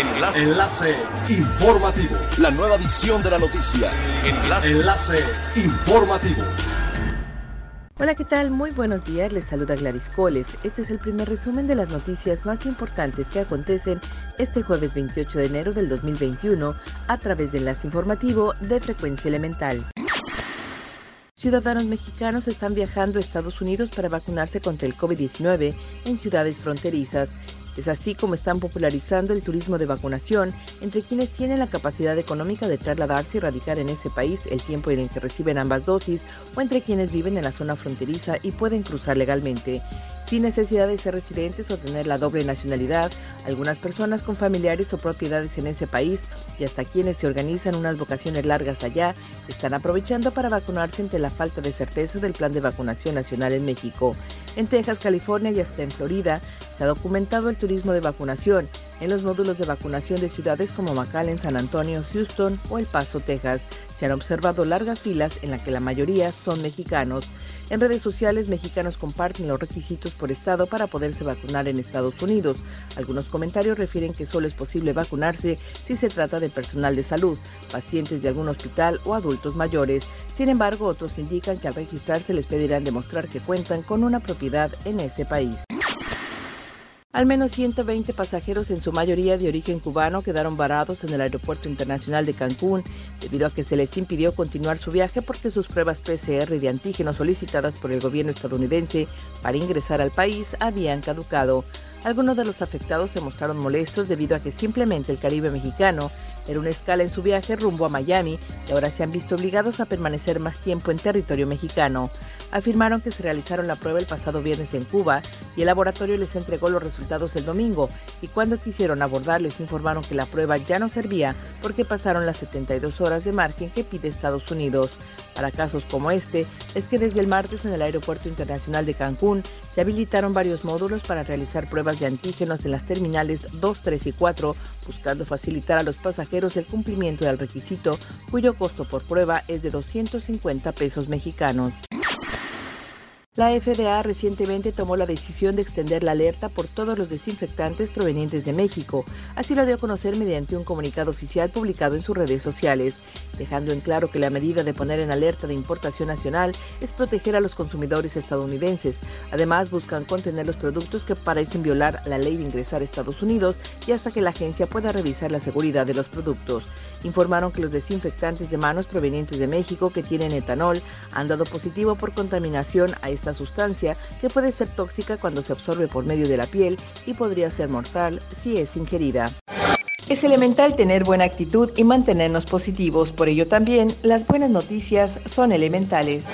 Enlace. Enlace informativo. La nueva edición de la noticia. Enlace. Enlace informativo. Hola, ¿qué tal? Muy buenos días, les saluda Gladys Kolev. Este es el primer resumen de las noticias más importantes que acontecen este jueves 28 de enero del 2021 a través del enlace informativo de Frecuencia Elemental. Ciudadanos mexicanos están viajando a Estados Unidos para vacunarse contra el COVID-19 en ciudades fronterizas es así como están popularizando el turismo de vacunación entre quienes tienen la capacidad económica de trasladarse y radicar en ese país el tiempo en el que reciben ambas dosis o entre quienes viven en la zona fronteriza y pueden cruzar legalmente sin necesidad de ser residentes o tener la doble nacionalidad, algunas personas con familiares o propiedades en ese país y hasta quienes se organizan unas vocaciones largas allá están aprovechando para vacunarse ante la falta de certeza del plan de vacunación nacional en México. En Texas, California y hasta en Florida se ha documentado el turismo de vacunación en los módulos de vacunación de ciudades como McAllen, San Antonio, Houston o El Paso, Texas. Se han observado largas filas en las que la mayoría son mexicanos. En redes sociales, mexicanos comparten los requisitos por estado para poderse vacunar en Estados Unidos. Algunos comentarios refieren que solo es posible vacunarse si se trata de personal de salud, pacientes de algún hospital o adultos mayores. Sin embargo, otros indican que al registrarse les pedirán demostrar que cuentan con una propiedad en ese país. Al menos 120 pasajeros, en su mayoría de origen cubano, quedaron varados en el Aeropuerto Internacional de Cancún debido a que se les impidió continuar su viaje porque sus pruebas PCR de antígenos solicitadas por el gobierno estadounidense para ingresar al país habían caducado. Algunos de los afectados se mostraron molestos debido a que simplemente el Caribe mexicano era una escala en su viaje rumbo a Miami y ahora se han visto obligados a permanecer más tiempo en territorio mexicano. Afirmaron que se realizaron la prueba el pasado viernes en Cuba y el laboratorio les entregó los resultados el domingo y cuando quisieron abordar les informaron que la prueba ya no servía porque pasaron las 72 horas de margen que pide Estados Unidos. Para casos como este, es que desde el martes en el Aeropuerto Internacional de Cancún se habilitaron varios módulos para realizar pruebas de antígenos en las terminales 2, 3 y 4, buscando facilitar a los pasajeros el cumplimiento del requisito, cuyo costo por prueba es de 250 pesos mexicanos. La FDA recientemente tomó la decisión de extender la alerta por todos los desinfectantes provenientes de México. Así lo dio a conocer mediante un comunicado oficial publicado en sus redes sociales, dejando en claro que la medida de poner en alerta de importación nacional es proteger a los consumidores estadounidenses. Además, buscan contener los productos que parecen violar la ley de ingresar a Estados Unidos y hasta que la agencia pueda revisar la seguridad de los productos. Informaron que los desinfectantes de manos provenientes de México que tienen etanol han dado positivo por contaminación a sustancia que puede ser tóxica cuando se absorbe por medio de la piel y podría ser mortal si es ingerida. Es elemental tener buena actitud y mantenernos positivos, por ello también las buenas noticias son elementales.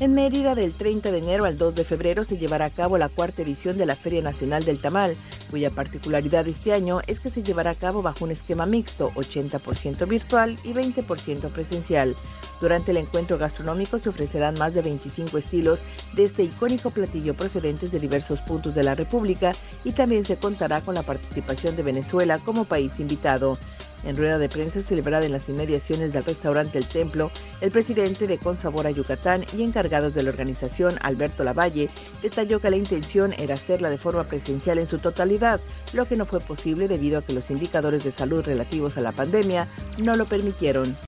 En Mérida, del 30 de enero al 2 de febrero, se llevará a cabo la cuarta edición de la Feria Nacional del Tamal, cuya particularidad este año es que se llevará a cabo bajo un esquema mixto, 80% virtual y 20% presencial. Durante el encuentro gastronómico se ofrecerán más de 25 estilos de este icónico platillo procedentes de diversos puntos de la República y también se contará con la participación de Venezuela como país invitado. En rueda de prensa celebrada en las inmediaciones del restaurante El Templo, el presidente de Consabor a Yucatán y encargados de la organización, Alberto Lavalle, detalló que la intención era hacerla de forma presencial en su totalidad, lo que no fue posible debido a que los indicadores de salud relativos a la pandemia no lo permitieron.